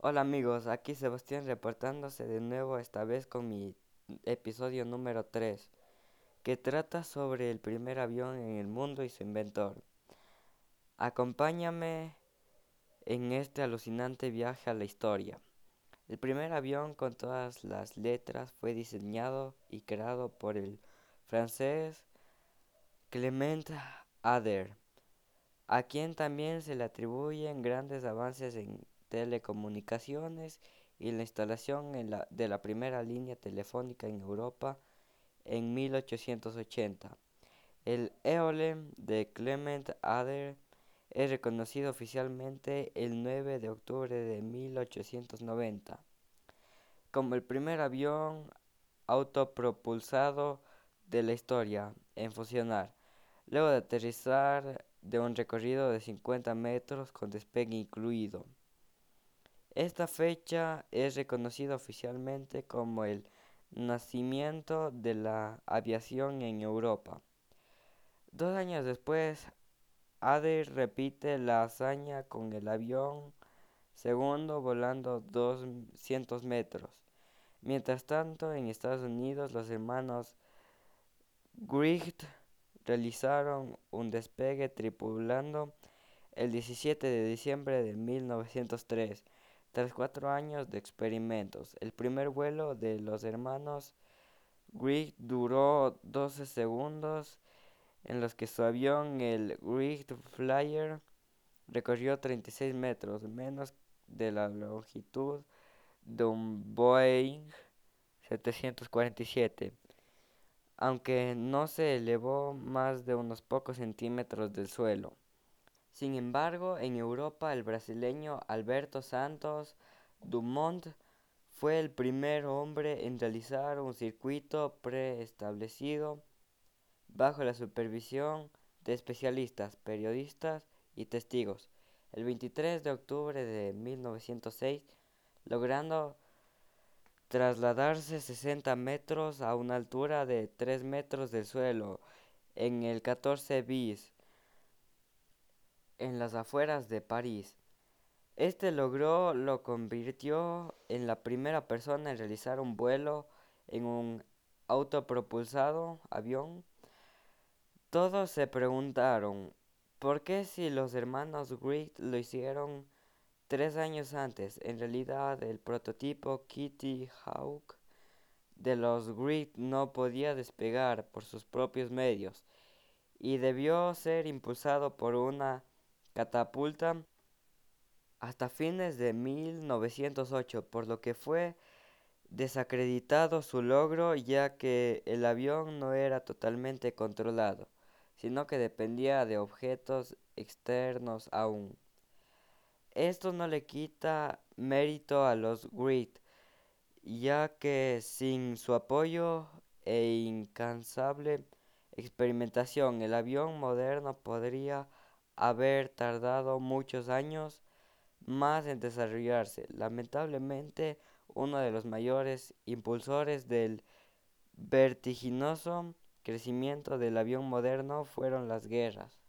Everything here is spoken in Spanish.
Hola amigos, aquí Sebastián reportándose de nuevo esta vez con mi episodio número 3, que trata sobre el primer avión en el mundo y su inventor. Acompáñame en este alucinante viaje a la historia. El primer avión con todas las letras fue diseñado y creado por el francés Clement Ader, a quien también se le atribuyen grandes avances en telecomunicaciones y la instalación de la primera línea telefónica en Europa en 1880. El EOLEM de Clement Ader es reconocido oficialmente el 9 de octubre de 1890 como el primer avión autopropulsado de la historia en funcionar, luego de aterrizar de un recorrido de 50 metros con despegue incluido. Esta fecha es reconocida oficialmente como el nacimiento de la aviación en Europa. Dos años después, Adair repite la hazaña con el avión segundo volando 200 metros. Mientras tanto, en Estados Unidos, los hermanos Wright realizaron un despegue tripulando el 17 de diciembre de 1903 tras cuatro años de experimentos, el primer vuelo de los hermanos Wright duró 12 segundos en los que su avión, el Wright Flyer, recorrió 36 metros, menos de la longitud de un Boeing 747, aunque no se elevó más de unos pocos centímetros del suelo. Sin embargo, en Europa el brasileño Alberto Santos Dumont fue el primer hombre en realizar un circuito preestablecido bajo la supervisión de especialistas, periodistas y testigos, el 23 de octubre de 1906, logrando trasladarse 60 metros a una altura de 3 metros del suelo en el 14 bis en las afueras de París. Este logro lo convirtió en la primera persona en realizar un vuelo en un autopropulsado avión. Todos se preguntaron, ¿por qué si los hermanos Wright lo hicieron tres años antes? En realidad el prototipo Kitty Hawk de los Wright no podía despegar por sus propios medios y debió ser impulsado por una catapulta hasta fines de 1908, por lo que fue desacreditado su logro ya que el avión no era totalmente controlado, sino que dependía de objetos externos aún. Esto no le quita mérito a los Wright, ya que sin su apoyo e incansable experimentación el avión moderno podría haber tardado muchos años más en desarrollarse. Lamentablemente, uno de los mayores impulsores del vertiginoso crecimiento del avión moderno fueron las guerras.